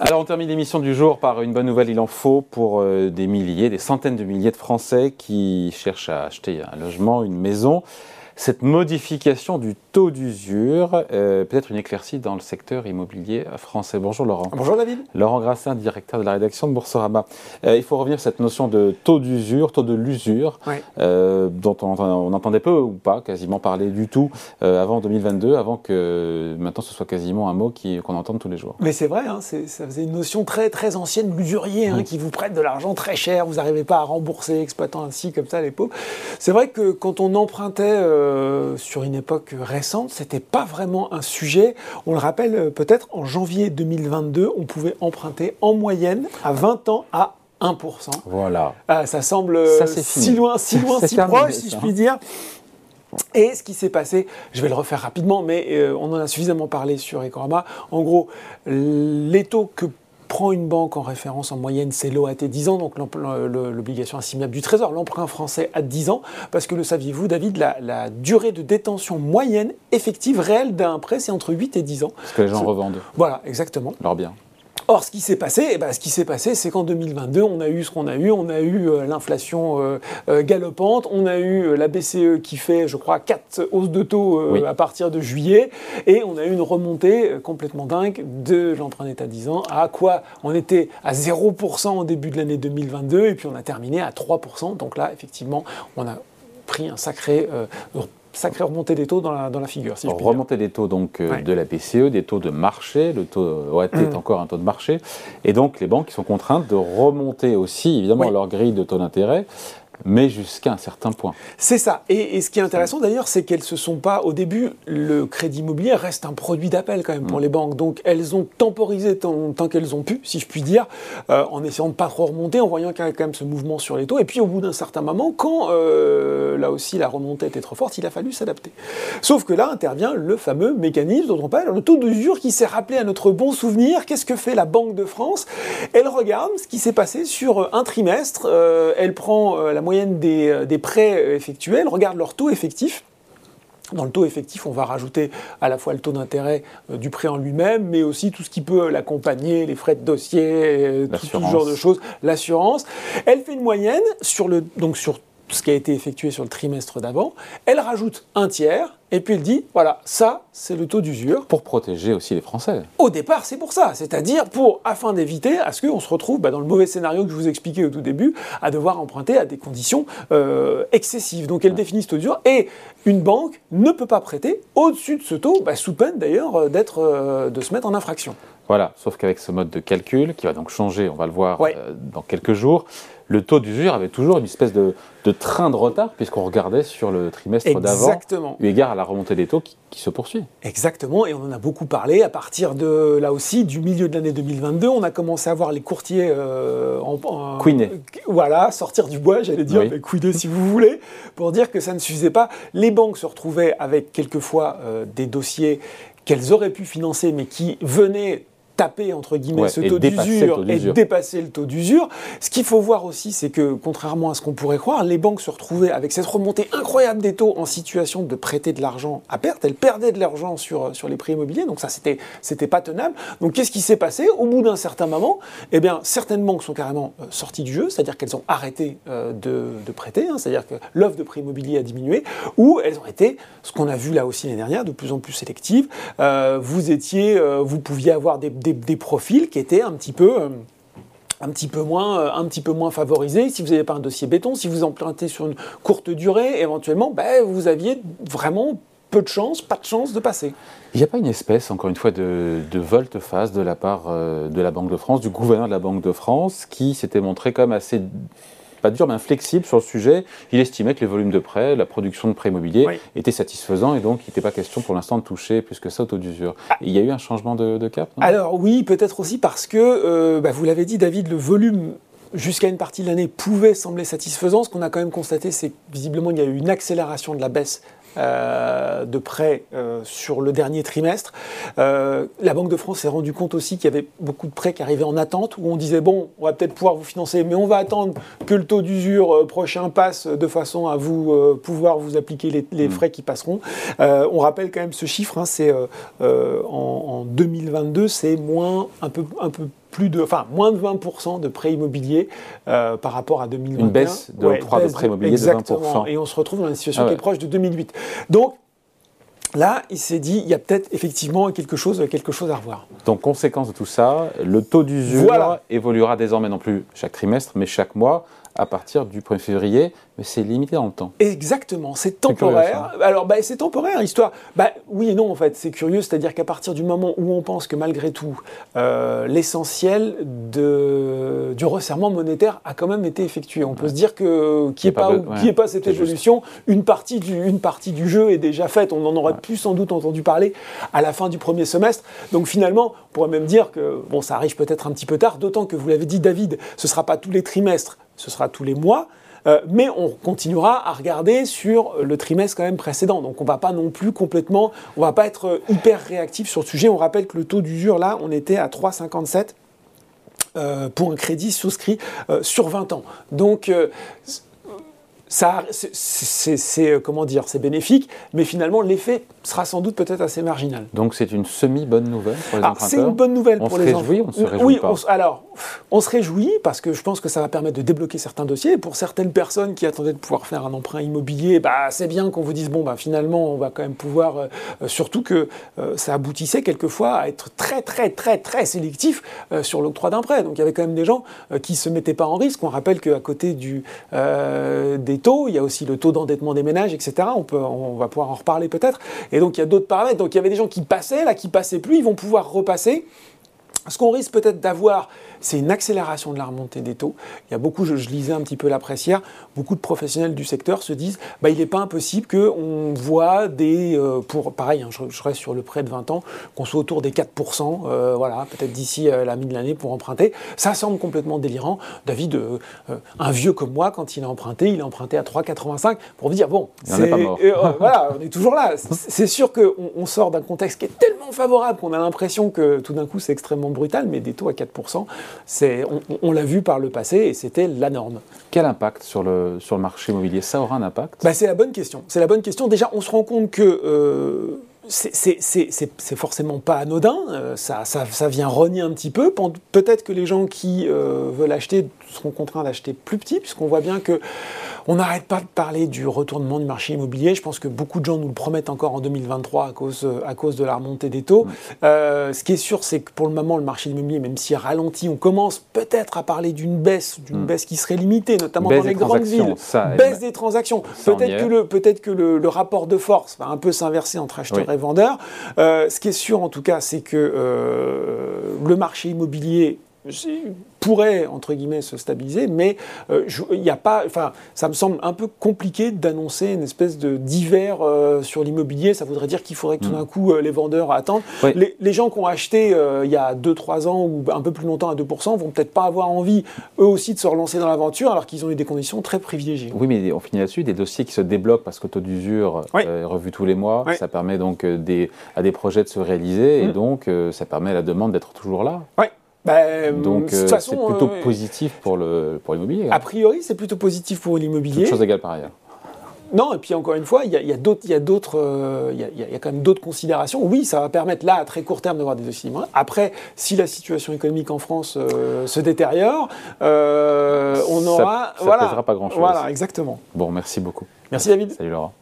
Alors on termine l'émission du jour par une bonne nouvelle, il en faut pour euh, des milliers, des centaines de milliers de Français qui cherchent à acheter un logement, une maison cette modification du taux d'usure, euh, peut-être une éclaircie dans le secteur immobilier français. Bonjour Laurent. Bonjour David. Laurent Grassin, directeur de la rédaction de Boursorama. Euh, il faut revenir sur cette notion de taux d'usure, taux de l'usure, euh, dont on, entendait peu ou pas quasiment parler du tout avant 2022, avant que maintenant ce soit quasiment un mot qu'on entende tous les jours. Mais c'est vrai, hein, ça faisait une notion très très ancienne, l'usurier, hein, qui vous prête de l'argent très cher, vous n'arrivez pas à rembourser, exploitant ainsi comme ça les pauvres. C'est vrai que quand on empruntait euh, sur une époque récente, c'était pas vraiment un sujet. On le rappelle euh, peut-être en janvier 2022, on pouvait emprunter en moyenne à 20 ans à 1%. Voilà. Ah, ça semble si loin, si loin, si proche, si je puis dire. Et ce qui s'est passé, je vais le refaire rapidement, mais euh, on en a suffisamment parlé sur Ecorama. En gros, les taux que prend une banque en référence en moyenne, c'est l'OAT 10 ans, donc l'obligation assimilable du Trésor, l'emprunt français à 10 ans, parce que le saviez-vous, David, la, durée de détention moyenne effective réelle d'un prêt, c'est entre 8 et 10 ans. Parce que les gens revendent. Voilà, exactement. Leur bien. Or, ce qui s'est passé, eh ben, ce qui s'est passé, c'est qu'en 2022, on a eu ce qu'on a eu. On a eu euh, l'inflation euh, euh, galopante, on a eu la BCE qui fait, je crois, quatre hausses de taux à partir de juillet, et on a eu une remontée complètement dingue de l'emprunt d'État 10 ans à quoi On était à 0% au début de l'année 2022, et puis on a terminé à 3%. Donc là, effectivement, on a pris un sacré sacrée remontée des taux dans la, dans la figure. Si remontée des taux donc euh, de la BCE, des taux de marché, le taux OAT est mmh. encore un taux de marché, et donc les banques sont contraintes de remonter aussi évidemment leur grille de taux d'intérêt mais jusqu'à un certain point. C'est ça. Et, ce qui est intéressant d'ailleurs, c'est qu'elles se sont pas, au début, le crédit immobilier reste un produit d'appel quand même pour mm. les banques. Donc elles ont temporisé tant, qu'elles ont pu, si je puis dire, euh, en essayant de pas trop remonter, en voyant qu'il y avait quand même ce mouvement sur les taux. Et puis au bout d'un certain moment, quand euh, là aussi la remontée était trop forte, il a fallu s'adapter. Sauf que là intervient le fameux mécanisme dont on parle, le taux d'usure qui s'est rappelé à notre bon souvenir. Qu'est-ce que fait la Banque de France? Elle regarde ce qui s'est passé sur un trimestre. Euh, elle prend la moyenne euh, des, prêts effectuels, regarde leur taux effectif. Dans le taux effectif, on va rajouter à la fois le taux d'intérêt euh, du prêt en lui-même, mais aussi tout ce qui peut l'accompagner, les frais de dossier, euh, tout, ce genre de choses, l'assurance. Elle fait une moyenne sur, le, donc sur ce qui a été effectué sur le trimestre d'avant. Elle rajoute un tiers et puis il dit, voilà, ça, c'est le taux d'usure. Pour protéger aussi les Français. Au départ, c'est pour ça. C'est-à-dire pour, afin d'éviter à ce qu'on se retrouve bah, dans le mauvais scénario que je vous expliquais au tout début, à devoir emprunter à des conditions euh, excessives. Donc elle définit ce taux d'usure. Et une banque ne peut pas prêter au-dessus de ce taux, bah, sous peine d'ailleurs euh, d'être, euh, de se mettre en infraction. Voilà, sauf qu'avec ce mode de calcul, qui va donc changer, on va le voir dans quelques jours, le taux d'usure avait toujours une espèce de, train de retard, puisqu'on regardait sur le trimestre d'avant, eu égard à la remontée des taux qui, se poursuit. Exactement, et on en a beaucoup parlé. À partir de, là aussi, du milieu de l'année 2022, on a commencé à voir les courtiers euh, en, Voilà, sortir du bois, j'allais dire, oui. si vous voulez, pour dire que ça ne suffisait pas. Les banques se retrouvaient avec quelquefois euh, des dossiers qu'elles auraient pu financer, mais qui venaient taper entre guillemets ce taux d'usure et dépasser le taux d'usure. Ce qu'il faut voir aussi, c'est que contrairement à ce qu'on pourrait croire, les banques se retrouvaient avec cette remontée incroyable des taux en situation de prêter de l'argent à perte. Elles perdaient de l'argent sur, sur les prix immobiliers, donc ça c'était c'était pas tenable. Donc qu'est-ce qui s'est passé? Au bout d'un certain moment, eh bien certaines banques sont carrément euh, sorties du jeu, c'est-à-dire qu'elles ont arrêté euh, de, de, prêter, hein. c'est-à-dire que l'offre de prix immobilier a diminué, ou elles ont été, ce qu'on a vu là aussi l'année dernière, de plus en plus sélectives. Euh, vous étiez, vous pouviez avoir des des, profils qui étaient un petit peu euh, un petit peu moins, euh, un petit peu moins favorisés. Si vous n'avez pas un dossier béton, si vous empruntez sur une courte durée, éventuellement, ben, vous aviez vraiment peu de chance, pas de chance de passer. Il n'y a pas une espèce, encore une fois, de, de volte-face de la part euh, de la Banque de France, du gouverneur de la Banque de France, qui s'était montré comme assez pas dur, mais flexible sur le sujet. Il estimait que les volumes de prêts, la production de prêts immobiliers étaient satisfaisants et donc il n'était pas question pour l'instant de toucher plus que ça au taux d'usure. Ah. Il y a eu un changement de, cap Alors oui, peut-être aussi parce que, euh, bah, vous l'avez dit David, le volume jusqu'à une partie de l'année pouvait sembler satisfaisant. Ce qu'on a quand même constaté, c'est que visiblement il y a eu une accélération de la baisse euh, de prêts euh, sur le dernier trimestre. Euh, la Banque de France s'est rendu compte aussi qu'il y avait beaucoup de prêts qui arrivaient en attente, où on disait, bon, on va peut-être pouvoir vous financer, mais on va attendre que le taux d'usure prochain passe de façon à vous pouvoir vous appliquer les, mm. frais qui passeront. on rappelle quand même ce chiffre, hein, c'est en, en, 2022, c'est moins un peu, un peu plus de, enfin, moins de 20% de prêts immobiliers par rapport à 2021. Une baisse de l'octroi de prêts immobiliers de 20%. Et on se retrouve dans une situation ah qui est proche de 2008. Donc, Là, il s'est dit, il y a peut-être effectivement quelque chose, quelque chose à revoir. Donc, conséquence de tout ça, le taux d'usure évoluera désormais non plus chaque trimestre, mais chaque mois à partir du 1er février, mais c'est limité dans le temps. Exactement, c'est temporaire. Alors, bah, c'est temporaire, histoire. Bah, oui et non, en fait, c'est curieux, c'est-à-dire qu'à partir du moment où on pense que malgré tout, euh, l'essentiel du resserrement monétaire a quand même été effectué. On peut se dire que qu'il n'y ait, pas, pas cette évolution, une partie, du, une partie du jeu est déjà faite. On en aurait plus sans doute entendu parler à la fin du premier semestre. Donc finalement, on pourrait même dire que bon, ça arrive peut-être un petit peu tard, d'autant que vous l'avez dit, David, ce ne sera pas tous les trimestres ce sera tous les mois. Euh, mais on continuera à regarder sur le trimestre quand même précédent. Donc on va pas non plus complètement, on va pas être hyper réactif sur le sujet. On rappelle que le taux d'usure là, on était à 3,57 euh, pour un crédit souscrit euh, sur 20 ans. Donc ça, c'est euh, comment dire, c'est bénéfique, mais finalement l'effet sera sans doute peut-être assez marginal. Donc c'est une semi bonne nouvelle pour les emprunteurs. C'est une bonne nouvelle on pour les réjouit, On se réjouit, oui, alors on se réjouit parce que je pense que ça va permettre de débloquer certains dossiers. Pour certaines personnes qui attendaient de pouvoir faire un emprunt immobilier, bah c'est bien qu'on vous dise bon bah finalement on va quand même pouvoir, euh, euh, surtout que ça aboutissait quelquefois à être très très très très sélectif sur l'octroi d'un prêt. Donc il y avait quand même des gens qui se mettaient pas en risque. On rappelle qu'à côté du des il y a aussi le taux d'endettement des ménages, etc. On, peut, on va pouvoir en reparler peut-être. Et donc il y a d'autres paramètres. Donc il y avait des gens qui passaient, là qui passaient plus, ils vont pouvoir repasser. Ce qu'on risque peut-être d'avoir, c'est une accélération de la remontée des taux. Il y a beaucoup, je, lisais un petit peu la presse hier, beaucoup de professionnels du secteur se disent bah, il n'est pas impossible qu'on voit des, euh, pour, pareil, hein, je, reste sur le prêt de 20 ans, qu'on soit autour des 4%, euh, voilà, peut-être d'ici euh, la mi de l'année pour emprunter. Ça semble complètement délirant. David, un vieux comme moi, quand il a emprunté, il a emprunté à 3,85 pour dire bon, c'est, voilà, on est toujours là. C'est sûr qu'on on sort d'un contexte qui est tellement favorable qu'on a l'impression que tout d'un coup c'est extrêmement brutal, mais des taux à 4%, on, l'a vu par le passé et c'était la norme. Quel impact sur le, sur le marché immobilier? Ça aura un impact? Bah, C'est la bonne question. C'est la bonne question. Déjà, on se rend compte que... Euh, c'est forcément pas anodin, euh, ça, ça, vient rogner un petit peu. Peut-être que les gens qui euh, veulent acheter seront contraints d'acheter plus petit, puisqu'on voit bien que on n'arrête pas de parler du retournement du marché immobilier. Je pense que beaucoup de gens nous le promettent encore en 2023 à cause, à cause de la remontée des taux. Euh, ce qui est sûr, c'est que pour le moment, le marché immobilier, même s'il ralentit, on commence peut-être à parler d'une baisse, d'une mm. baisse qui serait limitée, notamment dans les grandes villes. baisse des transactions. Peut-être que, le, peut que le, rapport de force va un peu s'inverser entre acheteurs et vendeurs. Euh, ce qui est sûr, en tout cas, c'est que euh, le marché immobilier pourrait, entre guillemets, se stabiliser, mais euh, il n'y a pas, enfin, ça me semble un peu compliqué d'annoncer une espèce de d'hiver euh, sur l'immobilier. Ça voudrait dire qu'il faudrait que tout mm. d'un coup, euh, les vendeurs attendent. Les, gens qui ont acheté il y a 2-3 ans ou un peu plus longtemps à 2% vont peut-être pas avoir envie, eux aussi, de se relancer dans l'aventure, alors qu'ils ont eu des conditions très privilégiées. Oui, mais on finit là-dessus, des dossiers qui se débloquent parce que taux d'usure est revu tous les mois. Ça permet donc des, à des projets de se réaliser, et mm. donc ça permet à la demande d'être toujours là. Oui. Bah, Donc euh, c'est plutôt euh, positif pour l'immobilier. Pour hein. a priori, c'est plutôt positif pour l'immobilier. Toute chose égale par ailleurs. Non, et puis encore une fois, il y a, d'autres, il y a d'autres, euh, il y, a, quand même d'autres considérations. Oui, ça va permettre là à très court terme d'avoir des dossiers Après, si la situation économique en France se détériore, on aura, ça, ça voilà, pèsera pas grand chose. Voilà, exactement. Bon, merci beaucoup. Merci David. Salut Laurent.